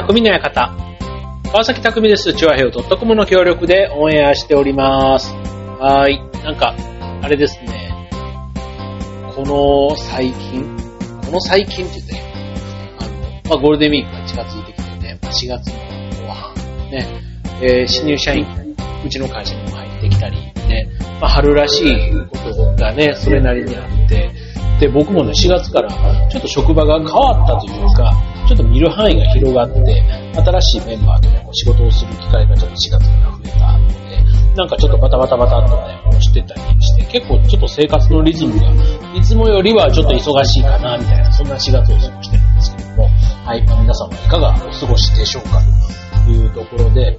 匠の館。川崎匠です。チュアヘオ .com の協力でオンエアしております。はい。なんか、あれですね。この最近、この最近って言って、あの、まあ、ゴールデンウィークが近づいてきてね、まあ4月の後半、ね、えー新入社員、うちの会社にも入ってきたり、ね、まあ、春らしいことがね、それなりにあって、で、僕もね、4月からちょっと職場が変わったというか、ちょっと見る範囲が広がって、新しいメンバーとね、こう仕事をする機会がちょっと4月から増えたので、なんかちょっとバタバタバタっとね、こうしてたりして、結構ちょっと生活のリズムが、いつもよりはちょっと忙しいかな、みたいな、そんな4月を過ごしてるんですけども、はい、まあ皆さんはいかがお過ごしでしょうか、というところで、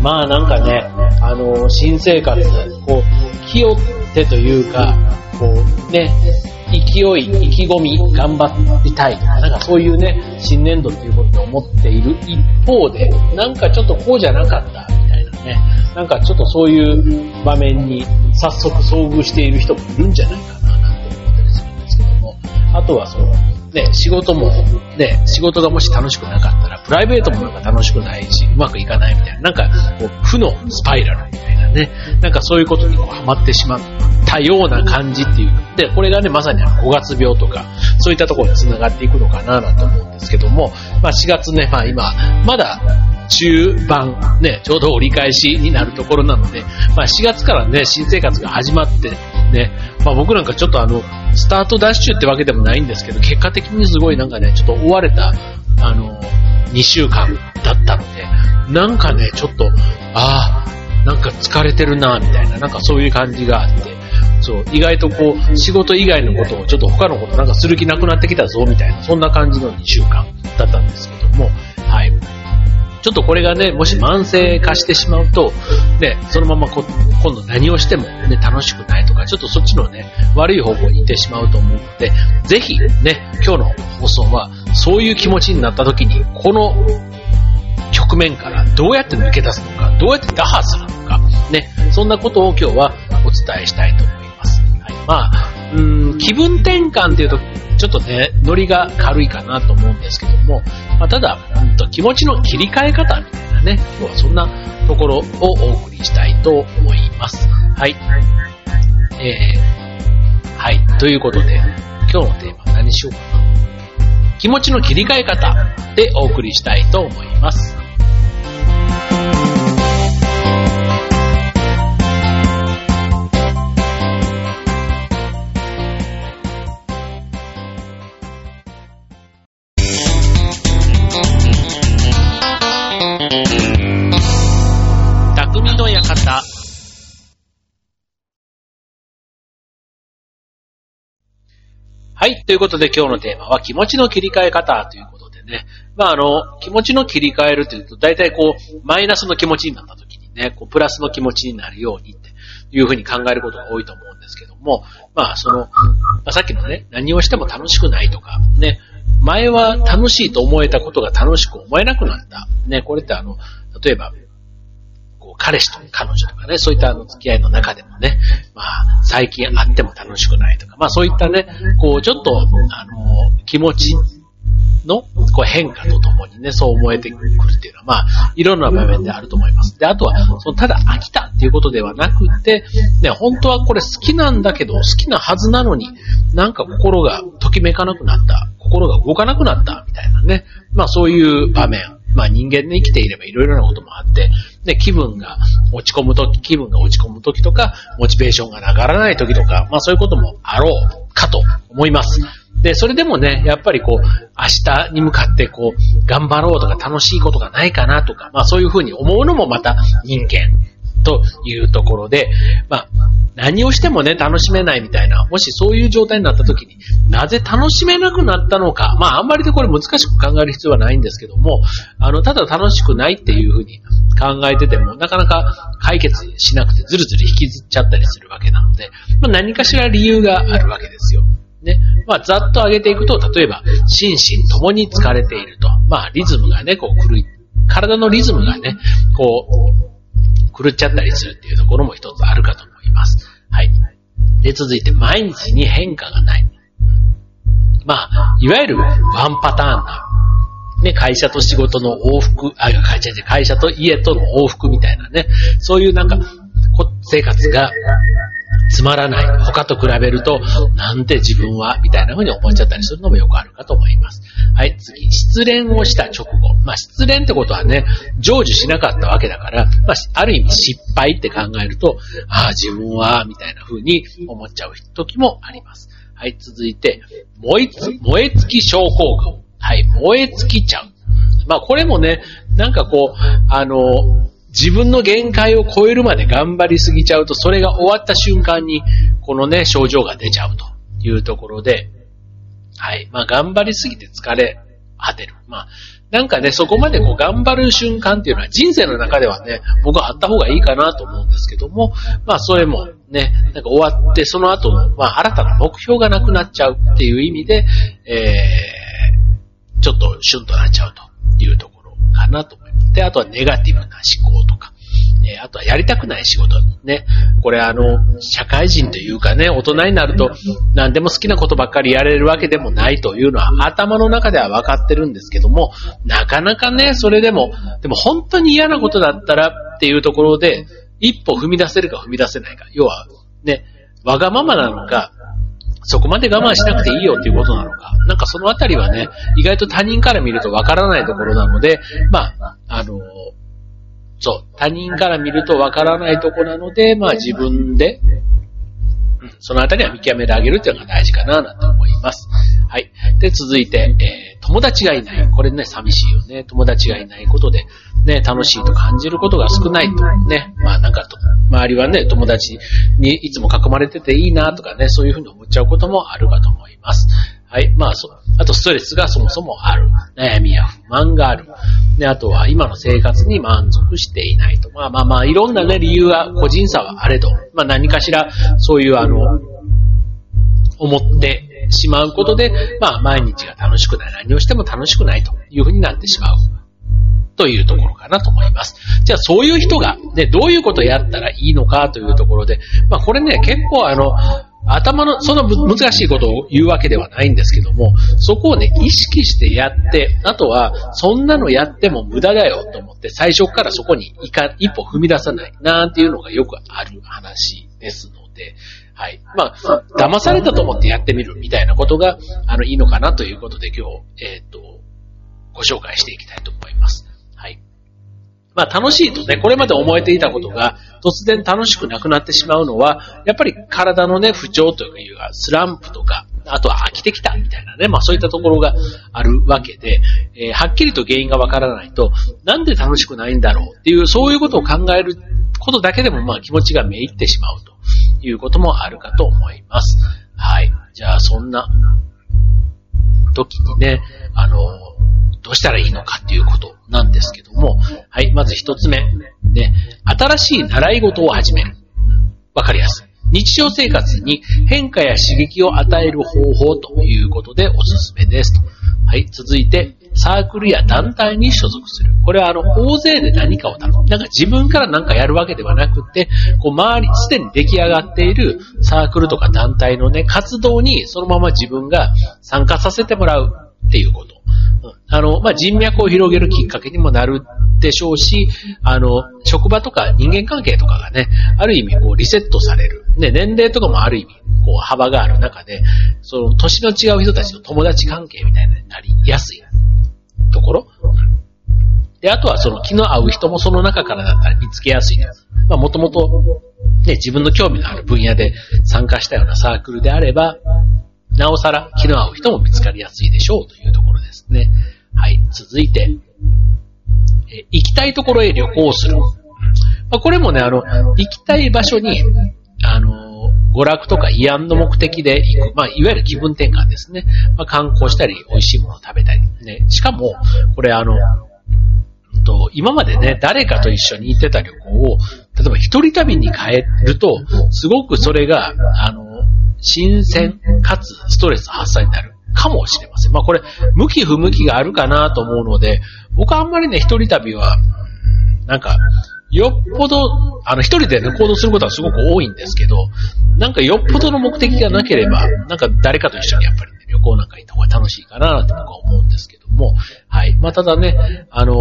まあなんかね、あの、新生活、こう、気負ってというか、こうね、勢い、意気込み、頑張りたい。とか、なんかそういうね、新年度っていうことを思っている一方で、なんかちょっとこうじゃなかった、みたいなね、なんかちょっとそういう場面に早速遭遇している人もいるんじゃないかな、なんて思ったりするんですけども、あとはその、ね、仕事も、ね、仕事がもし楽しくなかったら、プライベートもなんか楽しくないし、うまくいかないみたいな、なんか、こう、負のスパイラルみたいなね、なんかそういうことにこうハマってしまったような感じっていう。で、これがね、まさにあの5月病とか、そういったところに繋がっていくのかななんて思うんですけども、まあ4月ね、まあ今、まだ、中盤、ね、ちょうど折り返しになるところなので、まあ4月からね、新生活が始まって、ね、まあ僕なんかちょっとあの、スタートダッシュってわけでもないんですけど、結果的にすごいなんかね、ちょっと追われた、あの、2週間だったので、なんかね、ちょっと、ああ、なんか疲れてるな、みたいな、なんかそういう感じがあって、そう、意外とこう、仕事以外のことをちょっと他のことなんかする気なくなってきたぞ、みたいな、そんな感じの2週間だったんですけども、はい。ちょっとこれがね、もし慢性化してしまうと、ね、そのままこ今度何をしてもね、楽しくないとか、ちょっとそっちのね、悪い方向に行ってしまうと思うので、ぜひね、今日の放送は、そういう気持ちになった時に、この局面からどうやって抜け出すのか、どうやって打破するのか、ね、そんなことを今日はお伝えしたいと思います。はい、まあ、うん、気分転換っていうと、ちょっとね、ノリが軽いかなと思うんですけども、まあ、ただ、うんと、気持ちの切り替え方みたいなね、今日はそんなところをお送りしたいと思います。はい。えー、はい。ということで、今日のテーマ何しようか？な。気持ちの切り替え方でお送りしたいと思います。はい。ということで今日のテーマは気持ちの切り替え方ということでね。まああの、気持ちの切り替えるというと、大体こう、マイナスの気持ちになった時にね、こう、プラスの気持ちになるようにっていうふうに考えることが多いと思うんですけども、まあその、まあ、さっきのね、何をしても楽しくないとか、ね、前は楽しいと思えたことが楽しく思えなくなった。ね、これってあの、例えば、彼氏とか彼女とかね、そういったあの付き合いの中でもね、まあ、最近会っても楽しくないとか、まあそういったね、こう、ちょっと、あの、気持ちのこう変化とともにね、そう思えてくるっていうのは、まあ、いろんな場面であると思います。で、あとは、そのただ飽きたっていうことではなくて、ね、本当はこれ好きなんだけど、好きなはずなのに、なんか心がときめかなくなった、心が動かなくなった、みたいなね、まあそういう場面。まあ人間で生きていればいろいろなこともあって、で、気分が落ち込むとき、気分が落ち込むときとか、モチベーションが上がらないときとか、まあそういうこともあろうかと思います。で、それでもね、やっぱりこう、明日に向かってこう、頑張ろうとか楽しいことがないかなとか、まあそういうふうに思うのもまた人間というところで、まあ、何をしてもね、楽しめないみたいな、もしそういう状態になった時に、なぜ楽しめなくなったのか、まああんまりでこれ難しく考える必要はないんですけども、あの、ただ楽しくないっていうふうに考えてても、なかなか解決しなくてずるずる引きずっちゃったりするわけなので、まあ何かしら理由があるわけですよ。ね。まあ、ざっと上げていくと、例えば、心身ともに疲れていると。まあ、リズムがね、こう、狂い、体のリズムがね、こう、狂っちゃったりするっていうところも一つあるかと思います。はい。で、続いて、毎日に変化がない。まあ、いわゆるワンパターンなね、会社と仕事の往復、あ、会社会社と家との往復みたいなね、そういうなんか、生活がつまらない。他と比べると、なんて自分は、みたいな風に思っちゃったりするのもよくあるかと思います。はい、次。失恋をした直後。まあ、失恋ってことはね、成就しなかったわけだから、まあ、ある意味失敗って考えると、ああ、自分は、みたいな風に思っちゃう時もあります。はい、続いて、燃えつ、燃え尽き症候群。はい、燃え尽きちゃう。まあ、これもね、なんかこう、あの、自分の限界を超えるまで頑張りすぎちゃうと、それが終わった瞬間に、このね、症状が出ちゃうというところで、はい。まあ、頑張りすぎて疲れ果てる。まあ、なんかね、そこまでこう頑張る瞬間っていうのは人生の中ではね、僕はあった方がいいかなと思うんですけども、まあ、それもね、なんか終わって、その後の、まあ、新たな目標がなくなっちゃうっていう意味で、えー、ちょっとシュンとなっちゃうというところかなと思います。で、あとはネガティブな思考とか、えあとはやりたくない仕事。ね。これあの、社会人というかね、大人になると何でも好きなことばっかりやれるわけでもないというのは頭の中では分かってるんですけども、なかなかね、それでも、でも本当に嫌なことだったらっていうところで、一歩踏み出せるか踏み出せないか。要は、ね、わがままなのか、そこまで我慢しなくていいよっていうことなのか。なんかそのあたりはね、意外と他人から見るとわからないところなので、まあ、あの、そう、他人から見るとわからないとこなので、まあ自分で、うん、そのあたりは見極めてあげるっていうのが大事かな、なんて思います。はい。で、続いて、えー、友達がいない。これね、寂しいよね。友達がいないことで、ね、楽しいと感じることが少ないと。ね、まあなんかと、周りはね、友達にいつも囲まれてていいなとかね、そういうふうに思っちゃうこともあるかと思います。はい。まあ、そう、あとストレスがそもそもある。悩みや不満がある。で、あとは今の生活に満足していないと。まあまあまあ、いろんなね、理由は個人差はあれど、まあ何かしら、そういうあの、思ってしまうことで、まあ毎日が楽しくない。何をしても楽しくないというふうになってしまう。というところかなと思います。じゃあそういう人が、ね、どういうことをやったらいいのかというところで、まあこれね、結構あの、頭の、その難しいことを言うわけではないんですけども、そこをね、意識してやって、あとは、そんなのやっても無駄だよと思って、最初からそこに一歩踏み出さない、なんていうのがよくある話ですので、はい。まあ、騙されたと思ってやってみるみたいなことが、あの、いいのかなということで今日、えっ、ー、と、ご紹介していきたいと思います。まあ楽しいとね、これまで思えていたことが突然楽しくなくなってしまうのは、やっぱり体のね、不調というか、スランプとか、あとは飽きてきたみたいなね、まあそういったところがあるわけで、えー、はっきりと原因がわからないと、なんで楽しくないんだろうっていう、そういうことを考えることだけでもまあ気持ちがめいってしまうということもあるかと思います。はい。じゃあそんな時にね、あの、どうしたらいいのかっていうことなんですけども、はい、まず一つ目。ね、新しい習い事を始める。わかりやすい。日常生活に変化や刺激を与える方法ということでおすすめです。はい、続いて、サークルや団体に所属する。これはあの、大勢で何かを頼む。なんか自分から何かやるわけではなくて、こう周り、すでに出来上がっているサークルとか団体のね、活動にそのまま自分が参加させてもらうっていうこと。あの、まあ、人脈を広げるきっかけにもなるでしょうし、あの、職場とか人間関係とかがね、ある意味こうリセットされる。ね、年齢とかもある意味、こう幅がある中で、その年の違う人たちの友達関係みたいになりやすいところ。で、あとはその気の合う人もその中からだったら見つけやすい。まあもともと、ね、自分の興味のある分野で参加したようなサークルであれば、なおさら気の合う人も見つかりやすいでしょうというところですね。はい。続いて、え行きたいところへ旅行する。ま、これもね、あの、行きたい場所に、あの、娯楽とか慰安の目的で行く。まあ、いわゆる気分転換ですね。まあ、観光したり、美味しいものを食べたり。ね。しかも、これあの、と、今までね、誰かと一緒に行ってた旅行を、例えば一人旅に変えると、すごくそれが、あの、新鮮かつストレス発散になるかもしれません。まあこれ、向き不向きがあるかなと思うので、僕はあんまりね、一人旅は、なんか、よっぽど、あの、一人でね、行動することはすごく多いんですけど、なんかよっぽどの目的がなければ、なんか誰かと一緒にやっぱり、ね、旅行なんか行った方が楽しいかなって僕は思うんですけども、はい。まあ、ただね、あの、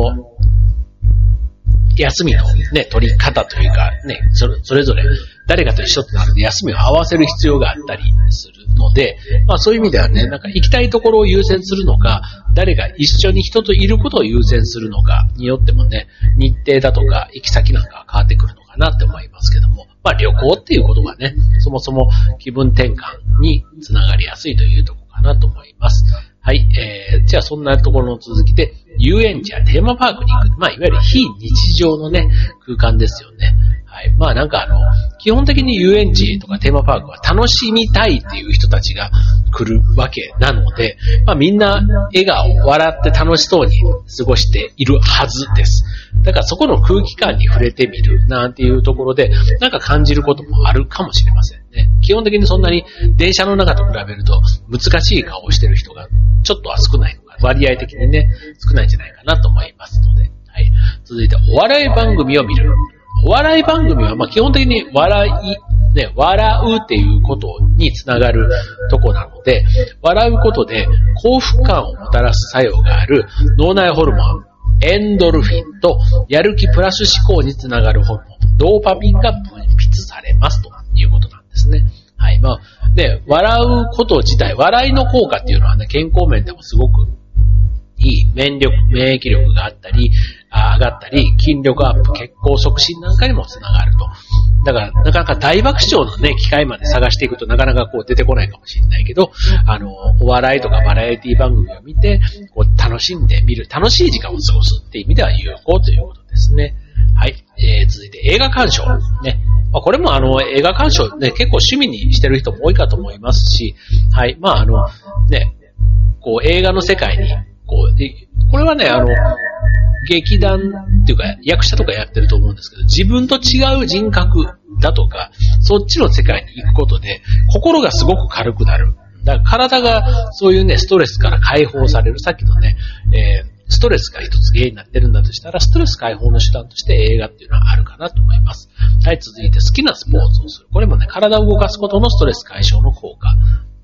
休みのね、取り方というか、ね、それそれぞれ誰かと一緒となるんで休みを合わせる必要があったりするので、まあそういう意味ではね、なんか行きたいところを優先するのか、誰が一緒に人といることを優先するのかによってもね、日程だとか行き先なんか変わってくるのかなって思いますけども、まあ旅行っていうことがね、そもそも気分転換につながりやすいというとこかなと思います。はい、えー、じゃあそんなところの続きで、遊園地やテーマパークに行く。まあ、いわゆる非日常のね、空間ですよね。はい。まあなんかあの、基本的に遊園地とかテーマパークは楽しみたいっていう人たちが来るわけなので、まあみんな笑顔、笑って楽しそうに過ごしているはずです。だからそこの空気感に触れてみるなんていうところで、なんか感じることもあるかもしれませんね。基本的にそんなに電車の中と比べると難しい顔をしてる人がちょっとは少ないのか、割合的にね、少ないんじゃないかなと思いますので。はい。続いて、お笑い番組を見る。お笑い番組は、ま、基本的に笑い、ね、笑うっていうことにつながるとこなので、笑うことで幸福感をもたらす作用がある脳内ホルモン、エンドルフィンとやる気プラス思考につながるホルモン、ドーパミンが分泌されますということなんですね。はい。まあ、で、笑うこと自体、笑いの効果っていうのはね、健康面でもすごくいい免力、免疫力があったり、上がったり、筋力アップ、血行促進なんかにもつながると。だから、なかなか大爆笑のね、機会まで探していくとなかなかこう出てこないかもしれないけど、あの、お笑いとかバラエティ番組を見て、こう楽しんでみる、楽しい時間を過ごすっていう意味では有効ということですね。はい。えー、続いて映画鑑賞。ね。まあ、これもあの、映画鑑賞ね、結構趣味にしてる人も多いかと思いますし、はい。まああの、ね、こう映画の世界に、こう、これはね、あの、劇団っていうか役者とかやってると思うんですけど、自分と違う人格だとか、そっちの世界に行くことで、心がすごく軽くなる。だから体がそういうね、ストレスから解放される。さっきのね、えー、ストレスが一つ原因になってるんだとしたら、ストレス解放の手段として映画っていうのはあるかなと思います。はい、続いて好きなスポーツをする。これもね、体を動かすことのストレス解消の効果。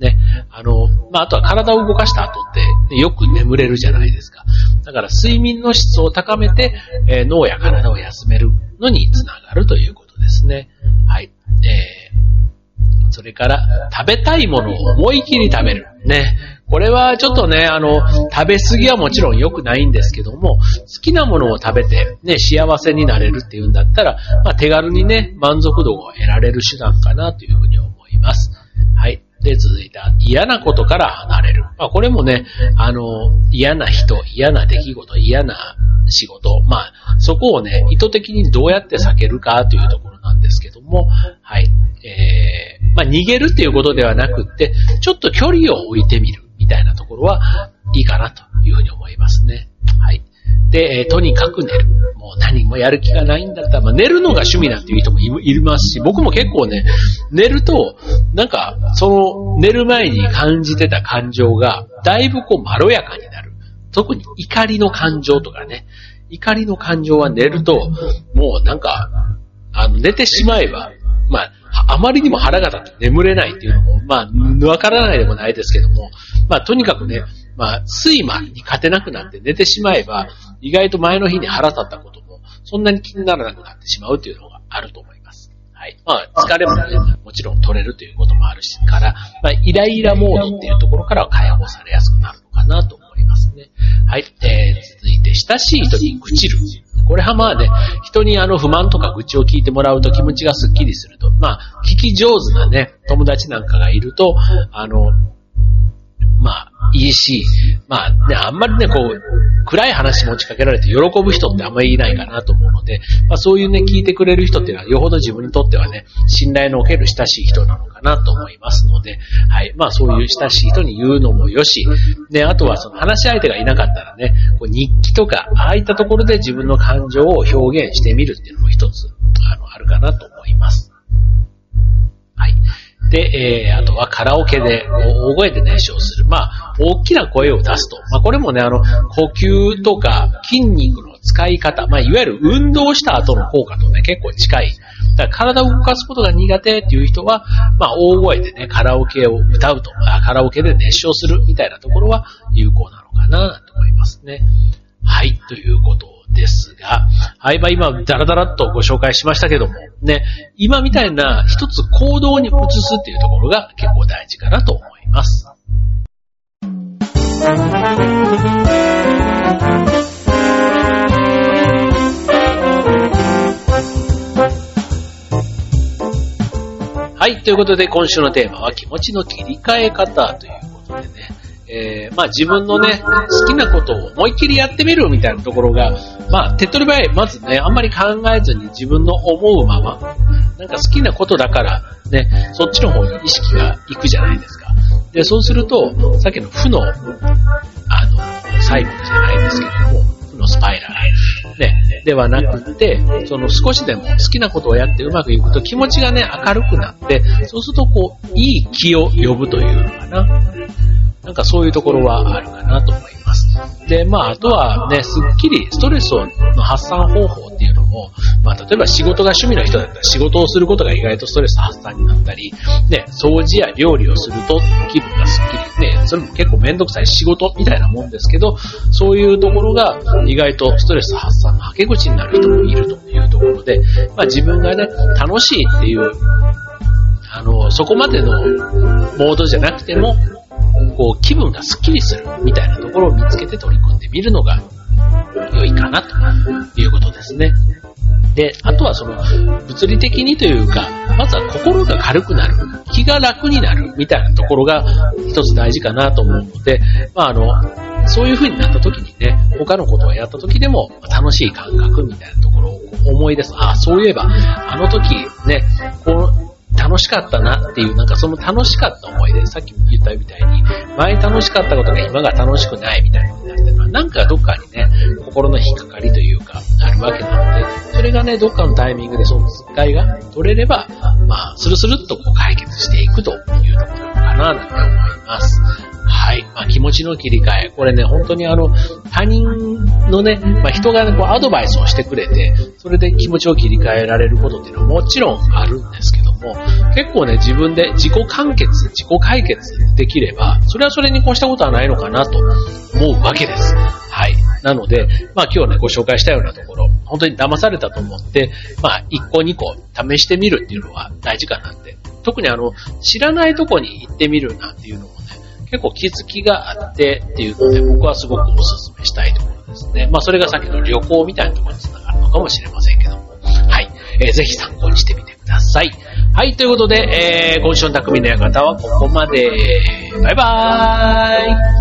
ね、あの、まあ、あとは体を動かした後って、よく眠れるじゃないですか。だから睡眠の質を高めて、えー、脳や体を休めるのにつながるということですね。はい。えー、それから、食べたいものを思い切り食べる。ね。これはちょっとね、あの、食べ過ぎはもちろん良くないんですけども、好きなものを食べてね、幸せになれるっていうんだったら、まあ、手軽にね、満足度を得られる手段かなというふうに思います。はい。で、続いて、嫌なことから離れる。まあ、これもね、あの、嫌な人、嫌な出来事、嫌な仕事、まあ、そこをね、意図的にどうやって避けるかというところなんですけども、はい。えー、まあ、逃げるっていうことではなくって、ちょっと距離を置いてみる。みたいなところはいいかなというふうに思いますね。はい。で、え、とにかく寝る。もう何もやる気がないんだったら、まあ、寝るのが趣味なんていう人もいますし、僕も結構ね、寝ると、なんか、その寝る前に感じてた感情が、だいぶこうまろやかになる。特に怒りの感情とかね、怒りの感情は寝ると、もうなんか、あの、寝てしまえば、まあ、あまりにも腹が立って眠れないっていうのも、まあ、わからないでもないですけども、まあ、とにかくね、まあ、睡魔に勝てなくなって寝てしまえば、意外と前の日に腹立ったことも、そんなに気にならなくなってしまうっていうのがあると思います。はい。まあ、疲れもね、もちろん取れるということもあるし、から、まあ、イライラモードっていうところからは解放されやすくなるのかなと思いますね。はい。えー、続いて、親しい人に愚痴る。これはまあね、人にあの不満とか愚痴を聞いてもらうと気持ちがスッキリすると。まあ、聞き上手なね、友達なんかがいると、あの、まあ、いいし、まあね、あんまりね、こう、暗い話持ちかけられて喜ぶ人ってあんまりいないかなと思うので、まあそういうね、聞いてくれる人っていうのは、よほど自分にとってはね、信頼のおける親しい人なのかなと思いますので、はい。まあそういう親しい人に言うのもよし、ね、あとはその話し相手がいなかったらね、こう日記とか、ああいったところで自分の感情を表現してみるっていうのも一つ、あの、あるかなと思います。はい。で、えー、あとはカラオケで大声で熱唱する。まあ、大きな声を出すと。まあ、これもね、あの、呼吸とか筋肉の使い方、まあ、いわゆる運動した後の効果とね、結構近い。だから体を動かすことが苦手っていう人は、まあ、大声でね、カラオケを歌うと、カラオケで熱唱するみたいなところは有効なのかなと思いますね。はい、ということですが、はい、まあ今、ダラダラっとご紹介しましたけども、ね、今みたいな一つ行動に移すっていうところが結構大事かなと思います。はい。ということで、今週のテーマは気持ちの切り替え方ということでね、えー、まあ自分のね、好きなことを思いっきりやってみるみたいなところが、まあ手っ取り早い、まずね、あんまり考えずに自分の思うまま、なんか好きなことだから、ね、そっちの方に意識がいくじゃないですか。で、そうすると、さっきの負の、あの、サイクルじゃないですけども、負のスパイラル、ね、ではなくて、その少しでも好きなことをやってうまくいくと気持ちがね、明るくなって、そうするとこう、いい気を呼ぶというのかな。なんかそういうところはあるかなと思います。で、まあ、あとはね、すっきりストレスの発散方法っていうのも、まあ、例えば仕事が趣味の人だったら仕事をすることが意外とストレス発散になったり、ね、掃除や料理をすると気分がすっきり、ね、それも結構めんどくさい仕事みたいなもんですけど、そういうところが意外とストレス発散のはけ口になる人もいるというところで、まあ、自分がね、楽しいっていう、あの、そこまでのモードじゃなくても、こう、気分がスッキリするみたいなところを見つけて取り組んでみるのが良いかなということですね。で、あとはその、物理的にというか、まずは心が軽くなる、気が楽になるみたいなところが一つ大事かなと思うので、まああの、そういう風になった時にね、他のことをやった時でも楽しい感覚みたいなところを思い出す。ああ、そういえば、あの時ね、この、楽しかったなっていう、なんかその楽しかった思い出、さっきも言ったみたいに、前楽しかったことが今が楽しくないみたいになってるのは、なんかどっかにね、心の引っかかりというか、あるわけなので、それがね、どっかのタイミングでその使いが取れれば、まあ、スルスルっとこう解決していくというところかな、なんて思います。はい。まあ、気持ちの切り替え。これね、本当にあの、他人のね、まあ、人がね、こうアドバイスをしてくれて、それで気持ちを切り替えられることっていうのはもちろんあるんですけども、結構ね、自分で自己完結、自己解決できれば、それはそれに越したことはないのかなと思うわけです。はい。なので、まあ今日ね、ご紹介したようなところ、本当に騙されたと思って、まあ1個2個試してみるっていうのは大事かなって。特にあの、知らないとこに行ってみるなんていうのもね、結構気づきがあってっていうので、僕はすごくお勧めしたいところですね。まあそれがさっきの旅行みたいなところにつながるのかもしれませんけども。はい。えー、ぜひ参考にしてみてください。はい、ということで、えー、今週の匠の館はここまで。バイバーイ